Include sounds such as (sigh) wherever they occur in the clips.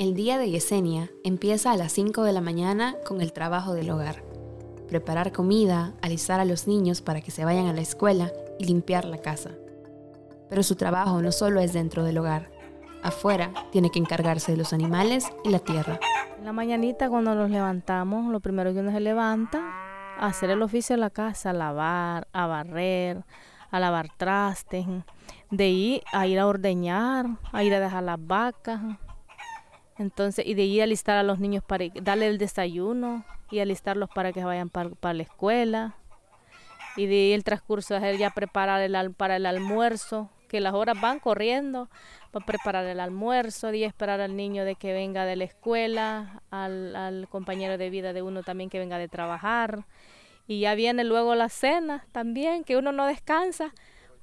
El día de Yesenia empieza a las 5 de la mañana con el trabajo del hogar. Preparar comida, alistar a los niños para que se vayan a la escuela y limpiar la casa. Pero su trabajo no solo es dentro del hogar. Afuera tiene que encargarse de los animales y la tierra. En la mañanita cuando nos levantamos, lo primero que uno se levanta, hacer el oficio de la casa, lavar, a barrer, a lavar trastes, de ir a ir a ordeñar, a ir a dejar las vacas, entonces, y de ir a alistar a los niños para darle el desayuno y alistarlos para que vayan para, la escuela. Y de ir el transcurso de ya preparar el, para el almuerzo, que las horas van corriendo para preparar el almuerzo, de esperar al niño de que venga de la escuela, al, compañero de vida de uno también que venga de trabajar. Y ya viene luego la cena también, que uno no descansa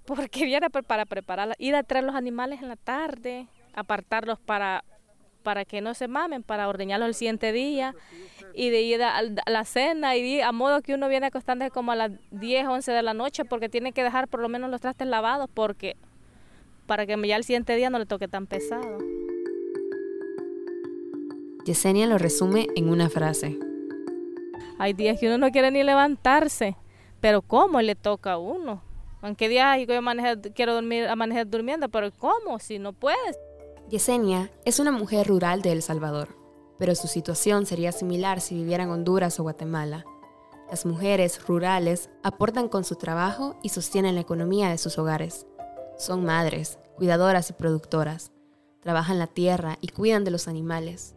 porque (laughs) viene para preparar, ir a traer los animales en la tarde, apartarlos para para que no se mamen, para ordeñarlos el siguiente día y de ir a, la cena y a modo que uno viene acostándose como a las 10, 11 de la noche porque tiene que dejar por lo menos los trastes lavados porque para que ya el siguiente día no le toque tan pesado. Yesenia lo resume en una frase. Hay días que uno no quiere ni levantarse, pero ¿cómo le toca a uno? Aunque días yo quiero dormir, amanecer durmiendo, pero ¿cómo? Si no puedes. Yesenia es una mujer rural de El Salvador, pero su situación sería similar si viviera en Honduras o Guatemala. Las mujeres rurales aportan con su trabajo y sostienen la economía de sus hogares. Son madres, cuidadoras y productoras. Trabajan la tierra y cuidan de los animales.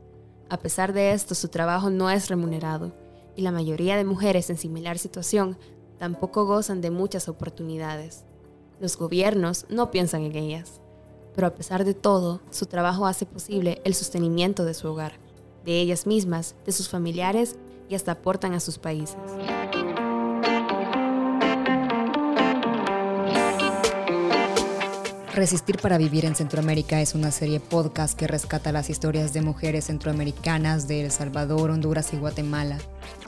A pesar de esto, su trabajo no es remunerado y la mayoría de mujeres en similar situación tampoco gozan de muchas oportunidades. Los gobiernos no piensan en ellas pero a pesar de todo, su trabajo hace posible el sostenimiento de su hogar, de ellas mismas, de sus familiares y hasta aportan a sus países. Resistir para Vivir en Centroamérica es una serie podcast que rescata las historias de mujeres centroamericanas de El Salvador, Honduras y Guatemala.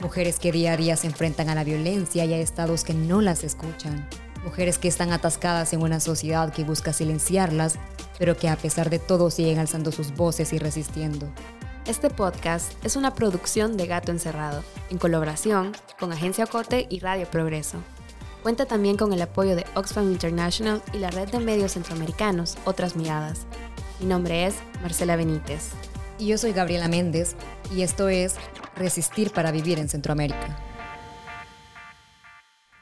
Mujeres que día a día se enfrentan a la violencia y a estados que no las escuchan. Mujeres que están atascadas en una sociedad que busca silenciarlas pero que a pesar de todo siguen alzando sus voces y resistiendo. Este podcast es una producción de Gato Encerrado, en colaboración con Agencia Ocote y Radio Progreso. Cuenta también con el apoyo de Oxfam International y la red de medios centroamericanos Otras Miradas. Mi nombre es Marcela Benítez. Y yo soy Gabriela Méndez, y esto es Resistir para Vivir en Centroamérica.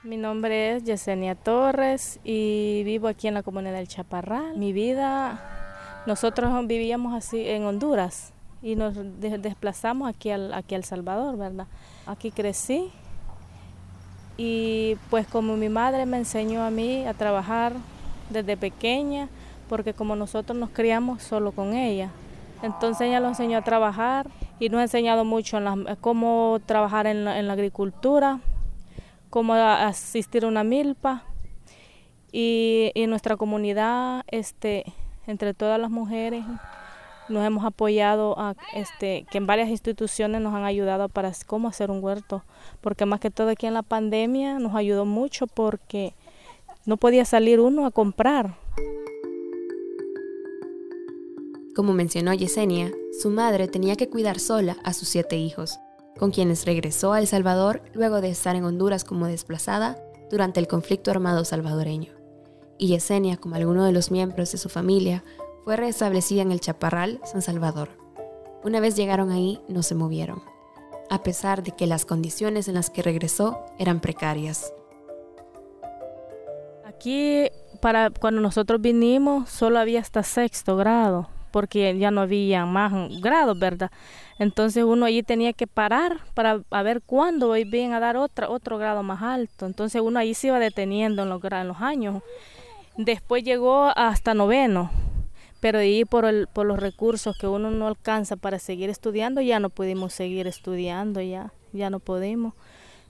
Mi nombre es Yesenia Torres y vivo aquí en la comunidad del Chaparral. Mi vida, nosotros vivíamos así en Honduras y nos desplazamos aquí al, aquí al Salvador, ¿verdad? Aquí crecí y pues como mi madre me enseñó a mí a trabajar desde pequeña, porque como nosotros nos criamos solo con ella, entonces ella nos enseñó a trabajar y nos ha enseñado mucho en cómo trabajar en la agricultura, cómo asistir a una milpa. Y en nuestra comunidad este entre todas las mujeres nos hemos apoyado a este que en varias instituciones nos han ayudado para cómo hacer un huerto. Porque más que todo aquí en la pandemia nos ayudó mucho porque no podía salir uno a comprar. Como mencionó Yesenia, su madre tenía que cuidar sola a sus siete hijos con quienes regresó a El Salvador luego de estar en Honduras como desplazada durante el conflicto armado salvadoreño. Y Yesenia, como alguno de los miembros de su familia, fue restablecida en el Chaparral, San Salvador. Una vez llegaron ahí, no se movieron, a pesar de que las condiciones en las que regresó eran precarias. Aquí, para cuando nosotros vinimos, solo había hasta sexto grado porque ya no había más grados, ¿verdad? Entonces uno allí tenía que parar para ver cuándo iban a dar otra, otro grado más alto. Entonces uno allí se iba deteniendo en los, en los años. Después llegó hasta noveno, pero ahí por, el, por los recursos que uno no alcanza para seguir estudiando, ya no pudimos seguir estudiando, ya, ya no pudimos.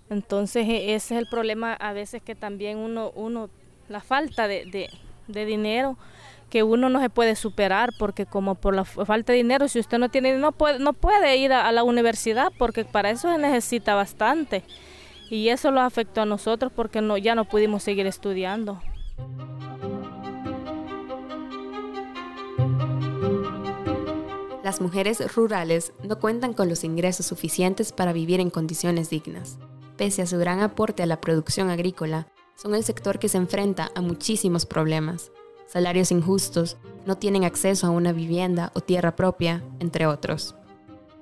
Entonces e, ese es el problema a veces que también uno, uno la falta de, de dinero que uno no se puede superar porque como por la falta de dinero, si usted no tiene, no puede, no puede ir a, la universidad porque para eso se necesita bastante. Y eso lo afectó a nosotros porque no, ya no pudimos seguir estudiando. La Las mujeres rurales no cuentan con los ingresos suficientes para vivir en condiciones dignas. Pese a su gran aporte a la producción agrícola, son el sector que se enfrenta a muchísimos problemas. Salarios injustos, no tienen acceso a una vivienda o tierra propia, entre otros.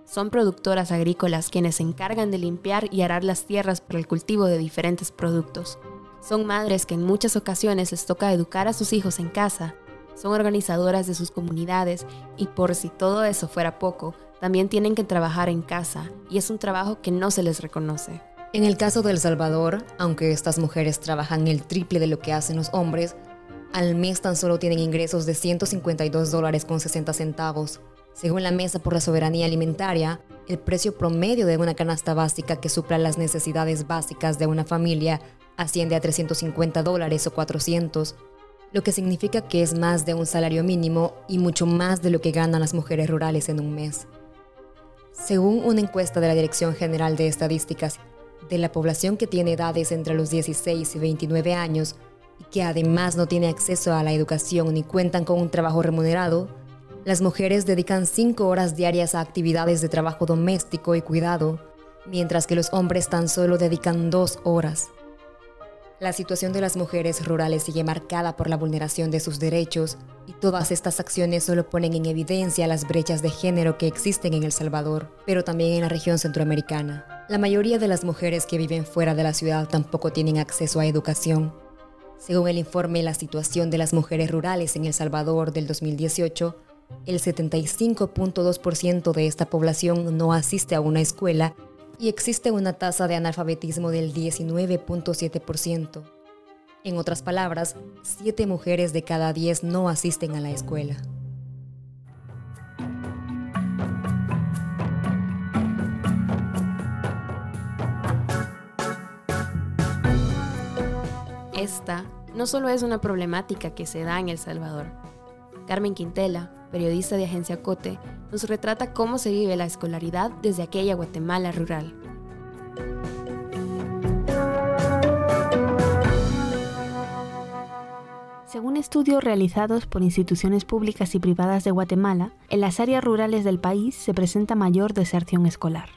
Son productoras agrícolas quienes se encargan de limpiar y arar las tierras para el cultivo de diferentes productos. Son madres que en muchas ocasiones les toca educar a sus hijos en casa. Son organizadoras de sus comunidades y por si todo eso fuera poco, también tienen que trabajar en casa y es un trabajo que no se les reconoce. En el caso de El Salvador, aunque estas mujeres trabajan el triple de lo que hacen los hombres, al mes tan solo tienen ingresos de 152 dólares con 60 centavos. Según la Mesa por la Soberanía Alimentaria, el precio promedio de una canasta básica que supla las necesidades básicas de una familia asciende a 350 dólares o 400, lo que significa que es más de un salario mínimo y mucho más de lo que ganan las mujeres rurales en un mes. Según una encuesta de la Dirección General de Estadísticas, de la población que tiene edades entre los 16 y 29 años y que además no tiene acceso a la educación ni cuentan con un trabajo remunerado, las mujeres dedican 5 horas diarias a actividades de trabajo doméstico y cuidado, mientras que los hombres tan solo dedican 2 horas. La situación de las mujeres rurales sigue marcada por la vulneración de sus derechos y todas estas acciones solo ponen en evidencia las brechas de género que existen en El Salvador, pero también en la región centroamericana. La mayoría de las mujeres que viven fuera de la ciudad tampoco tienen acceso a educación. Según el informe La situación de las mujeres rurales en El Salvador del 2018, el 75.2% de esta población no asiste a una escuela y existe una tasa de analfabetismo del 19.7%. En otras palabras, 7 mujeres de cada 10 no asisten a la escuela. Esta no solo es una problemática que se da en El Salvador. Carmen Quintela, periodista de Agencia Cote, nos retrata cómo se vive la escolaridad desde aquella Guatemala rural. Según estudios realizados por instituciones públicas y privadas de Guatemala, en las áreas rurales del país se presenta mayor deserción escolar.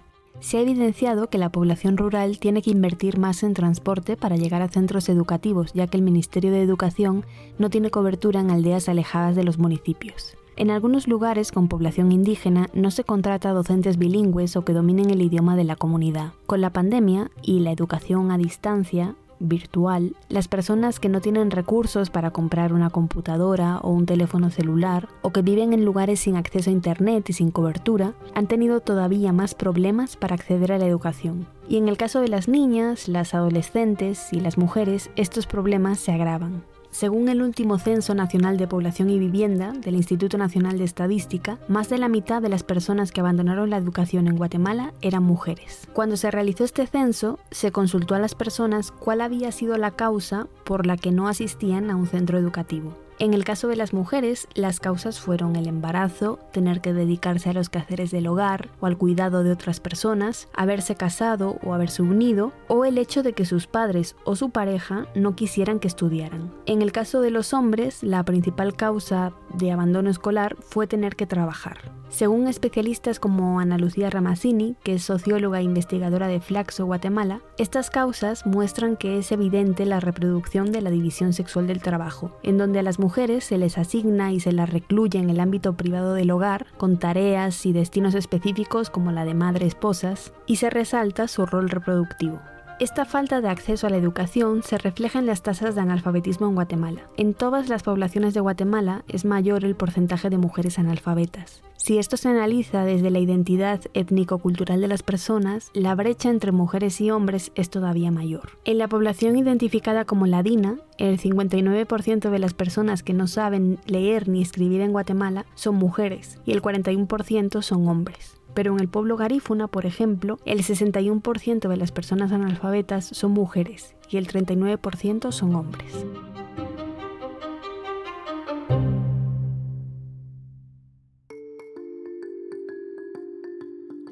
Se ha evidenciado que la población rural tiene que invertir más en transporte para llegar a centros educativos, ya que el Ministerio de Educación no tiene cobertura en aldeas alejadas de los municipios. En algunos lugares con población indígena no se contrata docentes bilingües o que dominen el idioma de la comunidad. Con la pandemia y la educación a distancia, virtual, las personas que no tienen recursos para comprar una computadora o un teléfono celular o que viven en lugares sin acceso a Internet y sin cobertura, han tenido todavía más problemas para acceder a la educación. Y en el caso de las niñas, las adolescentes y las mujeres, estos problemas se agravan. Según el último Censo Nacional de Población y Vivienda del Instituto Nacional de Estadística, más de la mitad de las personas que abandonaron la educación en Guatemala eran mujeres. Cuando se realizó este censo, se consultó a las personas cuál había sido la causa por la que no asistían a un centro educativo. En el caso de las mujeres, las causas fueron el embarazo, tener que dedicarse a los quehaceres del hogar o al cuidado de otras personas, haberse casado o haberse unido, o el hecho de que sus padres o su pareja no quisieran que estudiaran. En el caso de los hombres, la principal causa de abandono escolar fue tener que trabajar. Según especialistas como Ana Lucía Ramazzini, que es socióloga e investigadora de Flaxo, Guatemala, estas causas muestran que es evidente la reproducción de la división sexual del trabajo, en donde a las mujeres se les asigna y se las recluye en el ámbito privado del hogar, con tareas y destinos específicos como la de madre-esposas, y se resalta su rol reproductivo. Esta falta de acceso a la educación se refleja en las tasas de analfabetismo en Guatemala. En todas las poblaciones de Guatemala es mayor el porcentaje de mujeres analfabetas. Si esto se analiza desde la identidad étnico-cultural de las personas, la brecha entre mujeres y hombres es todavía mayor. En la población identificada como ladina, el 59% de las personas que no saben leer ni escribir en Guatemala son mujeres y el 41% son hombres pero en el pueblo garífuna, por ejemplo, el 61% de las personas analfabetas son mujeres y el 39% son hombres.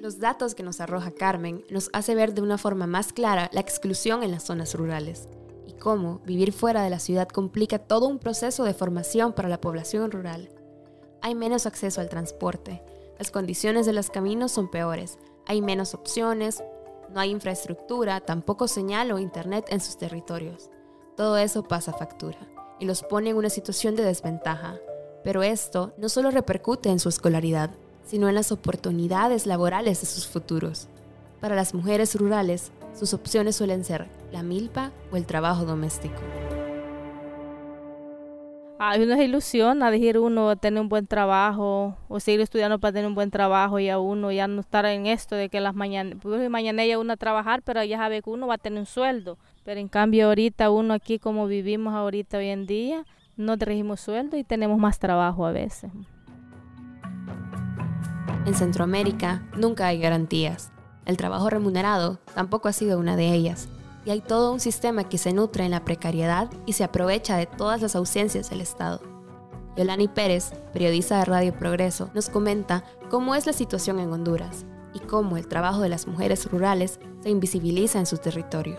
Los datos que nos arroja Carmen nos hace ver de una forma más clara la exclusión en las zonas rurales y cómo vivir fuera de la ciudad complica todo un proceso de formación para la población rural. Hay menos acceso al transporte, Las condiciones de los caminos son peores, hay menos opciones, no hay infraestructura, tampoco señal o internet en sus territorios. Todo eso pasa factura y los pone en una situación de desventaja. Pero esto no solo repercute en su escolaridad, sino en las oportunidades laborales de sus futuros. Para las mujeres rurales, sus opciones suelen ser la milpa o el trabajo doméstico. Hay una ilusión a decir uno tener un buen trabajo o seguir estudiando para tener un buen trabajo y a uno ya no estar en esto de que las mañanas, pues, mañana ya uno a trabajar, pero ya sabe que uno va a tener un sueldo. Pero en cambio ahorita uno aquí como vivimos ahorita hoy en día, no regimos sueldo y tenemos más trabajo a veces. En Centroamérica nunca hay garantías. El trabajo remunerado tampoco ha sido una de ellas y hay todo un sistema que se nutre en la precariedad y se aprovecha de todas las ausencias del Estado. Yolani Pérez, periodista de Radio Progreso, nos comenta cómo es la situación en Honduras y cómo el trabajo de las mujeres rurales se invisibiliza en su territorio.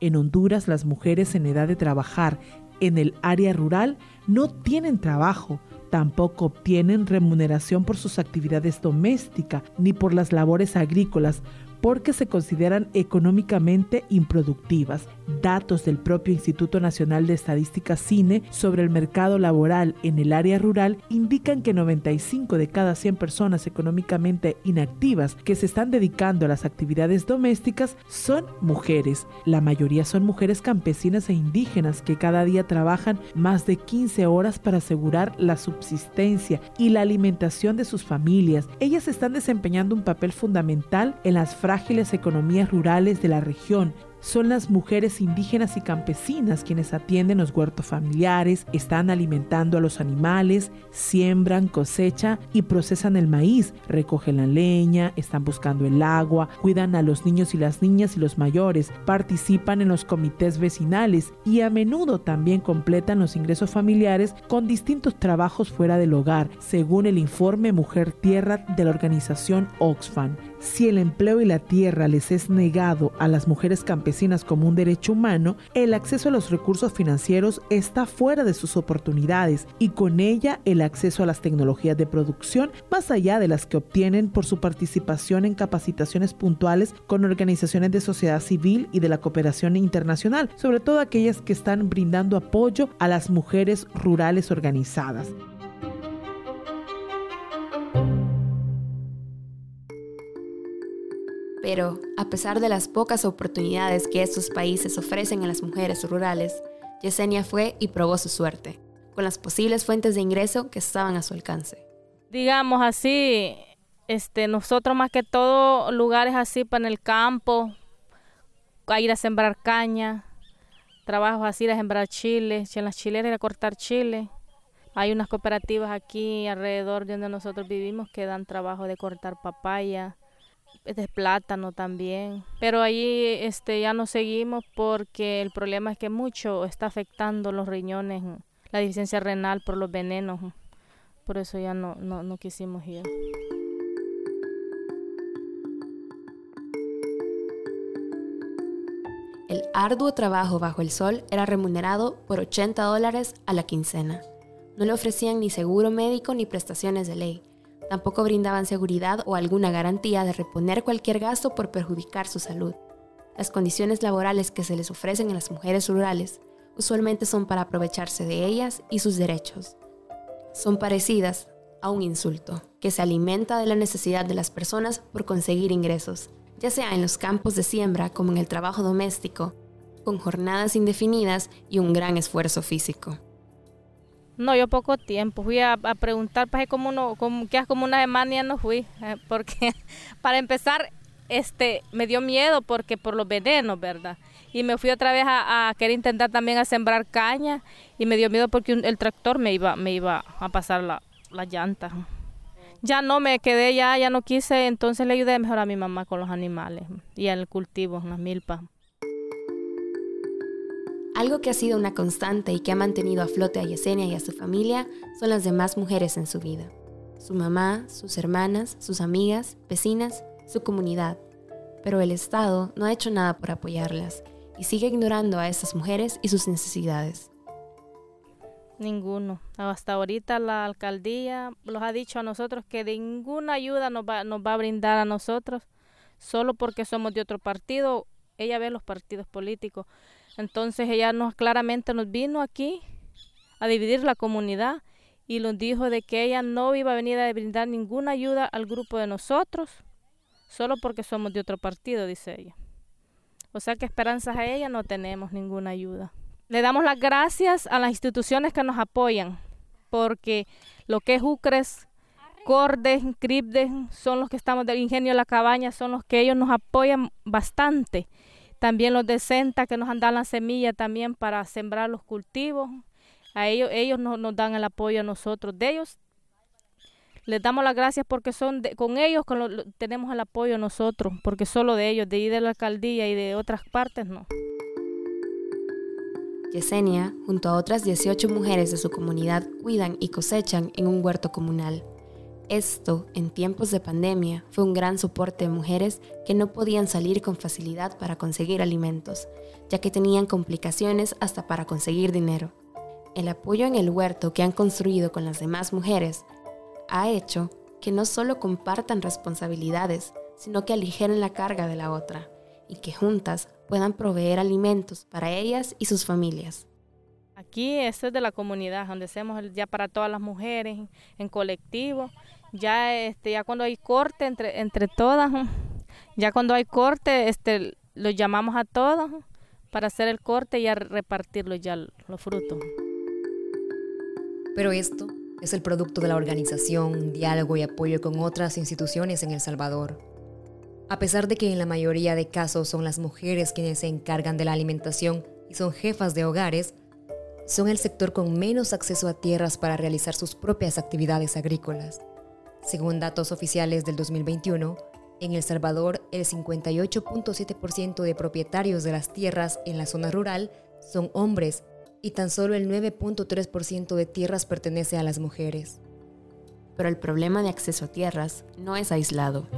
En Honduras las mujeres en edad de trabajar en el área rural no tienen trabajo, Tampoco obtienen remuneración por sus actividades domésticas ni por las labores agrícolas, porque se consideran económicamente improductivas. Datos del propio Instituto Nacional de Estadística CINE sobre el mercado laboral en el área rural indican que 95 de cada 100 personas económicamente inactivas que se están dedicando a las actividades domésticas son mujeres. La mayoría son mujeres campesinas e indígenas que cada día trabajan más de 15 horas para asegurar la subsistencia y la alimentación de sus familias. Ellas están desempeñando un papel fundamental en las frágiles economías rurales de la región son las mujeres indígenas y campesinas quienes atienden los huertos familiares, están alimentando a los animales, siembran, cosechan y procesan el maíz, recogen la leña, están buscando el agua, cuidan a los niños y las niñas y los mayores, participan en los comités vecinales y a menudo también completan los ingresos familiares con distintos trabajos fuera del hogar, según el informe Mujer Tierra de la organización Oxfam. Si el empleo y la tierra les es negado a las mujeres campesinas como un derecho humano, el acceso a los recursos financieros está fuera de sus oportunidades y con ella el acceso a las tecnologías de producción más allá de las que obtienen por su participación en capacitaciones puntuales con organizaciones de sociedad civil y de la cooperación internacional, sobre todo aquellas que están brindando apoyo a las mujeres rurales organizadas. Pero, a pesar de las pocas oportunidades que estos países ofrecen a las mujeres rurales, Yesenia fue y probó su suerte, con las posibles fuentes de ingreso que estaban a su alcance. Digamos así, este, nosotros más que todo lugares así para en el campo, a ir a sembrar caña, trabajos así de sembrar chile, en las chileras ir a cortar chile. Hay unas cooperativas aquí alrededor de donde nosotros vivimos que dan trabajo de cortar papaya, de plátano también. Pero ahí este, ya no seguimos porque el problema es que mucho está afectando los riñones, la deficiencia renal por los venenos. Por eso ya no, no, no quisimos ir. El arduo trabajo bajo el sol era remunerado por 80 dólares a la quincena. No le ofrecían ni seguro médico ni prestaciones de ley Tampoco brindaban seguridad o alguna garantía de reponer cualquier gasto por perjudicar su salud. Las condiciones laborales que se les ofrecen a las mujeres rurales usualmente son para aprovecharse de ellas y sus derechos. Son parecidas a un insulto, que se alimenta de la necesidad de las personas por conseguir ingresos, ya sea en los campos de siembra como en el trabajo doméstico, con jornadas indefinidas y un gran esfuerzo físico. No, yo poco tiempo. Fui a, preguntar, pues como uno, como, que como una semana ya no fui, eh, porque (laughs) para empezar, este, me dio miedo porque por los venenos, ¿verdad? Y me fui otra vez a, querer intentar también a sembrar caña y me dio miedo porque el tractor me iba, me iba a pasar la, la llanta. Ya no me quedé ya, ya no quise, entonces le ayudé mejor a mi mamá con los animales y al cultivo, las milpas. Algo que ha sido una constante y que ha mantenido a flote a Yesenia y a su familia son las demás mujeres en su vida. Su mamá, sus hermanas, sus amigas, vecinas, su comunidad. Pero el Estado no ha hecho nada por apoyarlas y sigue ignorando a estas mujeres y sus necesidades. Ninguno. Hasta ahorita la alcaldía los ha dicho a nosotros que ninguna ayuda nos va, nos va a brindar a nosotros, solo porque somos de otro partido. Ella ve los partidos políticos. Entonces ella nos claramente nos vino aquí a dividir la comunidad y nos dijo de que ella no iba a venir a brindar ninguna ayuda al grupo de nosotros, solo porque somos de otro partido, dice ella. O sea que esperanzas a ella no tenemos ninguna ayuda. Le damos las gracias a las instituciones que nos apoyan, porque lo que es UCRES, Cordes, CRIPDES, son los que estamos del Ingenio de la Cabaña, son los que ellos nos apoyan bastante. También los de Senta que nos dado la semilla también para sembrar los cultivos. A ellos, ellos nos, dan el apoyo a nosotros. De ellos les damos las gracias porque son con ellos tenemos el apoyo nosotros, porque solo de ellos, de de la alcaldía y de otras partes no. Yesenia, junto a otras 18 mujeres de su comunidad, cuidan y cosechan en un huerto comunal. Esto, en tiempos de pandemia, fue un gran soporte de mujeres que no podían salir con facilidad para conseguir alimentos, ya que tenían complicaciones hasta para conseguir dinero. El apoyo en el huerto que han construido con las demás mujeres ha hecho que no solo compartan responsabilidades, sino que aligeren la carga de la otra y que juntas puedan proveer alimentos para ellas y sus familias. Aquí es de la comunidad, donde hacemos ya para todas las mujeres, en colectivo. Ya, este, ya cuando hay corte entre, entre todas, (laughs) ya cuando hay corte, este, los llamamos a todos para hacer el corte y a repartirlo ya los frutos. Pero esto es el producto de la organización, diálogo y apoyo con otras instituciones en El Salvador. A pesar de que en la mayoría de casos son las mujeres quienes se encargan de la alimentación y son jefas de hogares, son el sector con menos acceso a tierras para realizar sus propias actividades agrícolas. Según datos oficiales del 2021, en El Salvador el 58.7% de propietarios de las tierras en la zona rural son hombres y tan solo el 9.3% de tierras pertenece a las mujeres. Pero el problema de acceso a tierras no es aislado.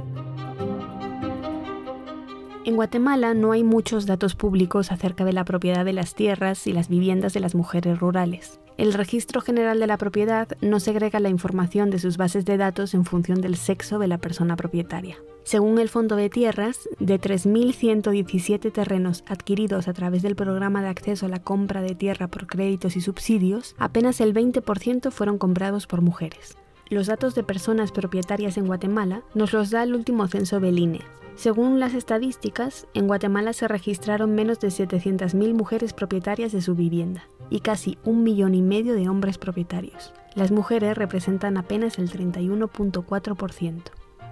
En Guatemala no hay muchos datos públicos acerca de la propiedad de las tierras y las viviendas de las mujeres rurales. El Registro General de la Propiedad no segrega la información de sus bases de datos en función del sexo de la persona propietaria. Según el Fondo de Tierras, de 3.117 terrenos adquiridos a través del programa de acceso a la compra de tierra por créditos y subsidios, apenas el 20% fueron comprados por mujeres. Los datos de personas propietarias en Guatemala nos los da el último censo del INE. Según las estadísticas, en Guatemala se registraron menos de 700.000 mujeres propietarias de su vivienda y casi un millón y medio de hombres propietarios. Las mujeres representan apenas el 31.4%.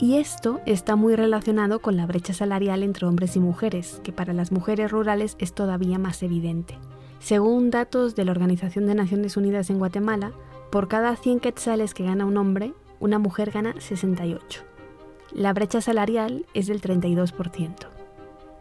Y esto está muy relacionado con la brecha salarial entre hombres y mujeres, que para las mujeres rurales es todavía más evidente. Según datos de la Organización de Naciones Unidas en Guatemala, por cada 100 quetzales que gana un hombre, una mujer gana 68. La brecha salarial es del 32%.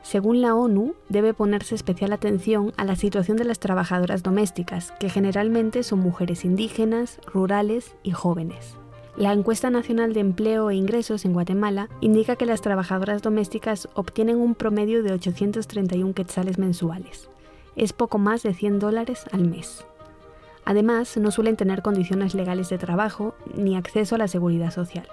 Según la ONU, debe ponerse especial atención a la situación de las trabajadoras domésticas, que generalmente son mujeres indígenas, rurales y jóvenes. La encuesta nacional de empleo e ingresos en Guatemala indica que las trabajadoras domésticas obtienen un promedio de 831 quetzales mensuales. Es poco más de 100 dólares al mes. Además, no suelen tener condiciones legales de trabajo ni acceso a la seguridad social.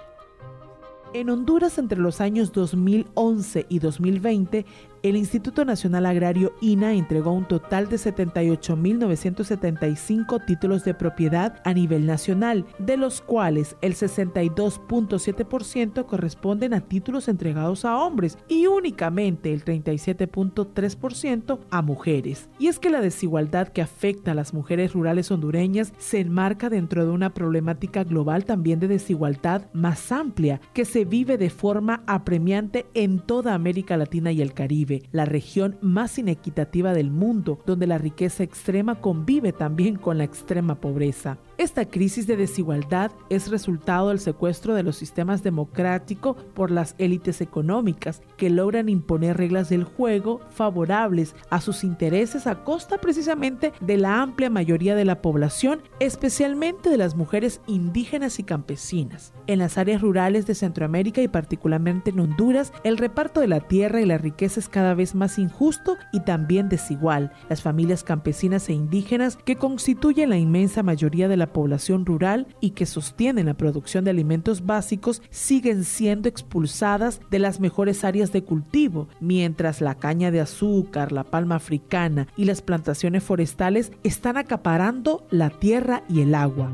En Honduras, entre los años 2011 y 2020, el Instituto Nacional Agrario INA entregó un total de 78.975 títulos de propiedad a nivel nacional, de los cuales el 62.7% corresponden a títulos entregados a hombres y únicamente el 37.3% a mujeres. Y es que la desigualdad que afecta a las mujeres rurales hondureñas se enmarca dentro de una problemática global también de desigualdad más amplia que se vive de forma apremiante en toda América Latina y el Caribe la región más inequitativa del mundo, donde la riqueza extrema convive también con la extrema pobreza. Esta crisis de desigualdad es resultado del secuestro de los sistemas democráticos por las élites económicas que logran imponer reglas del juego favorables a sus intereses a costa precisamente de la amplia mayoría de la población, especialmente de las mujeres indígenas y campesinas. En las áreas rurales de Centroamérica y particularmente en Honduras, el reparto de la tierra y la riqueza es cada vez más injusto y también desigual. Las familias campesinas e indígenas que constituyen la inmensa mayoría de la población rural y que sostienen la producción de alimentos básicos siguen siendo expulsadas de las mejores áreas de cultivo, mientras la caña de azúcar, la palma africana y las plantaciones forestales están acaparando la tierra y el agua.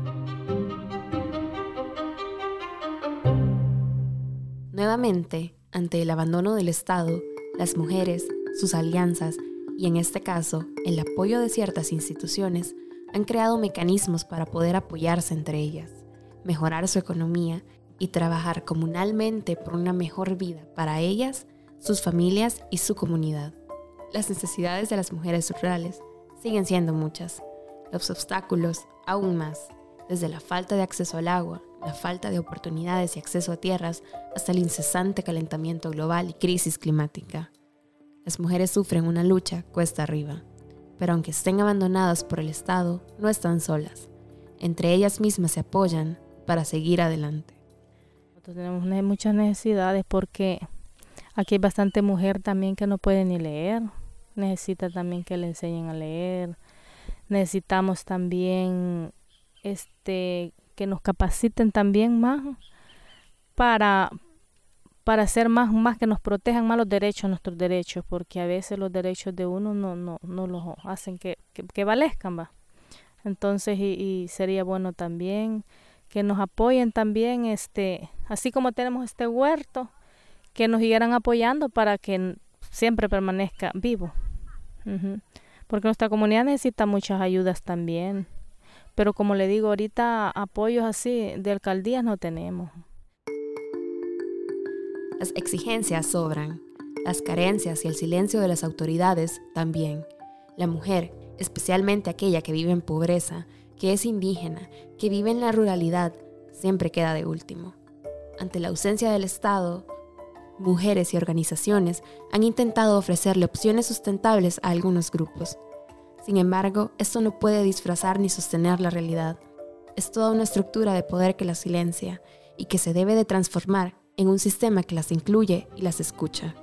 Nuevamente, ante el abandono del Estado, las mujeres, sus alianzas y en este caso el apoyo de ciertas instituciones han creado mecanismos para poder apoyarse entre ellas, mejorar su economía y trabajar comunalmente por una mejor vida para ellas, sus familias y su comunidad. Las necesidades de las mujeres rurales siguen siendo muchas, los obstáculos aún más, desde la falta de acceso al agua, la falta de oportunidades y acceso a tierras, hasta el incesante calentamiento global y crisis climática. Las mujeres sufren una lucha cuesta arriba pero aunque estén abandonadas por el Estado, no están solas. Entre ellas mismas se apoyan para seguir adelante. Nosotros tenemos muchas necesidades porque aquí hay bastante mujer también que no puede ni leer. Necesita también que le enseñen a leer. Necesitamos también este que nos capaciten también más para para hacer más, más que nos protejan más los derechos, nuestros derechos, porque a veces los derechos de uno no, no, no los hacen que, que, valezcan, va. Entonces, y, y, sería bueno también que nos apoyen también, este, así como tenemos este huerto, que nos siguieran apoyando para que siempre permanezca vivo. Porque nuestra comunidad necesita muchas ayudas también. Pero como le digo, ahorita apoyos así de alcaldías no tenemos. Las exigencias sobran, las carencias y el silencio de las autoridades también. La mujer, especialmente aquella que vive en pobreza, que es indígena, que vive en la ruralidad, siempre queda de último. Ante la ausencia del Estado, mujeres y organizaciones han intentado ofrecerle opciones sustentables a algunos grupos. Sin embargo, esto no puede disfrazar ni sostener la realidad. Es toda una estructura de poder que las silencia y que se debe de transformar en un sistema que las incluye y las escucha.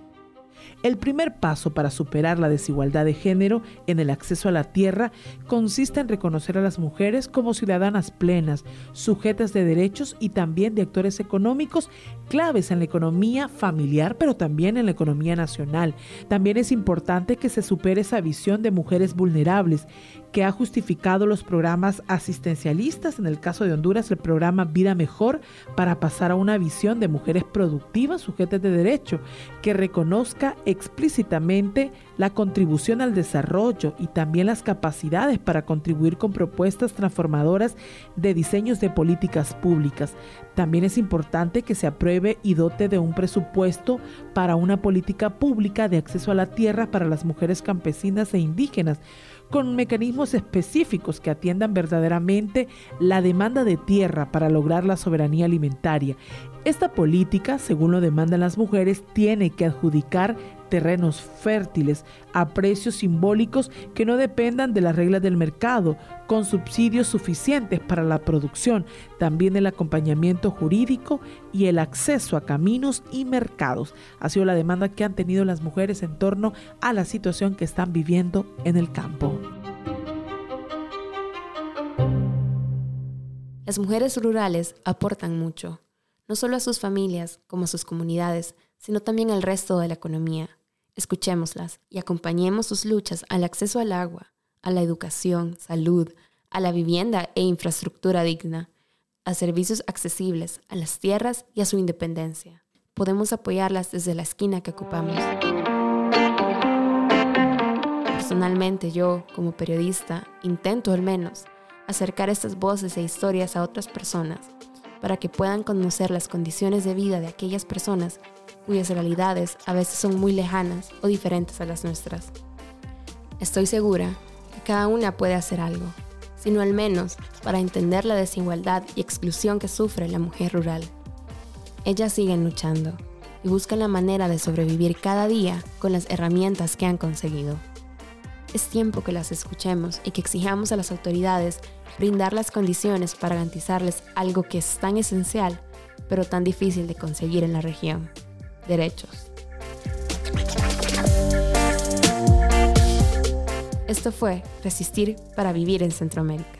El primer paso para superar la desigualdad de género en el acceso a la tierra consiste en reconocer a las mujeres como ciudadanas plenas, sujetas de derechos y también de actores económicos claves en la economía familiar, pero también en la economía nacional. También es importante que se supere esa visión de mujeres vulnerables que ha justificado los programas asistencialistas, en el caso de Honduras el programa Vida Mejor, para pasar a una visión de mujeres productivas, sujetas de derecho, que reconozca explícitamente la contribución al desarrollo y también las capacidades para contribuir con propuestas transformadoras de diseños de políticas públicas. También es importante que se apruebe y dote de un presupuesto para una política pública de acceso a la tierra para las mujeres campesinas e indígenas con mecanismos específicos que atiendan verdaderamente la demanda de tierra para lograr la soberanía alimentaria. Esta política, según lo demandan las mujeres, tiene que adjudicar terrenos fértiles a precios simbólicos que no dependan de las reglas del mercado, con subsidios suficientes para la producción, también el acompañamiento jurídico y el acceso a caminos y mercados. Ha sido la demanda que han tenido las mujeres en torno a la situación que están viviendo en el campo. Las mujeres rurales aportan mucho, no solo a sus familias como a sus comunidades, sino también al resto de la economía. Escuchémoslas y acompañemos sus luchas al acceso al agua, a la educación, salud, a la vivienda e infraestructura digna, a servicios accesibles, a las tierras y a su independencia. Podemos apoyarlas desde la esquina que ocupamos. Personalmente yo, como periodista, intento al menos acercar estas voces e historias a otras personas para que puedan conocer las condiciones de vida de aquellas personas cuyas realidades a veces son muy lejanas o diferentes a las nuestras. Estoy segura que cada una puede hacer algo, sino al menos para entender la desigualdad y exclusión que sufre la mujer rural. Ellas siguen luchando y buscan la manera de sobrevivir cada día con las herramientas que han conseguido. Es tiempo que las escuchemos y que exijamos a las autoridades brindar las condiciones para garantizarles algo que es tan esencial, pero tan difícil de conseguir en la región, derechos. Esto fue Resistir para Vivir en Centroamérica.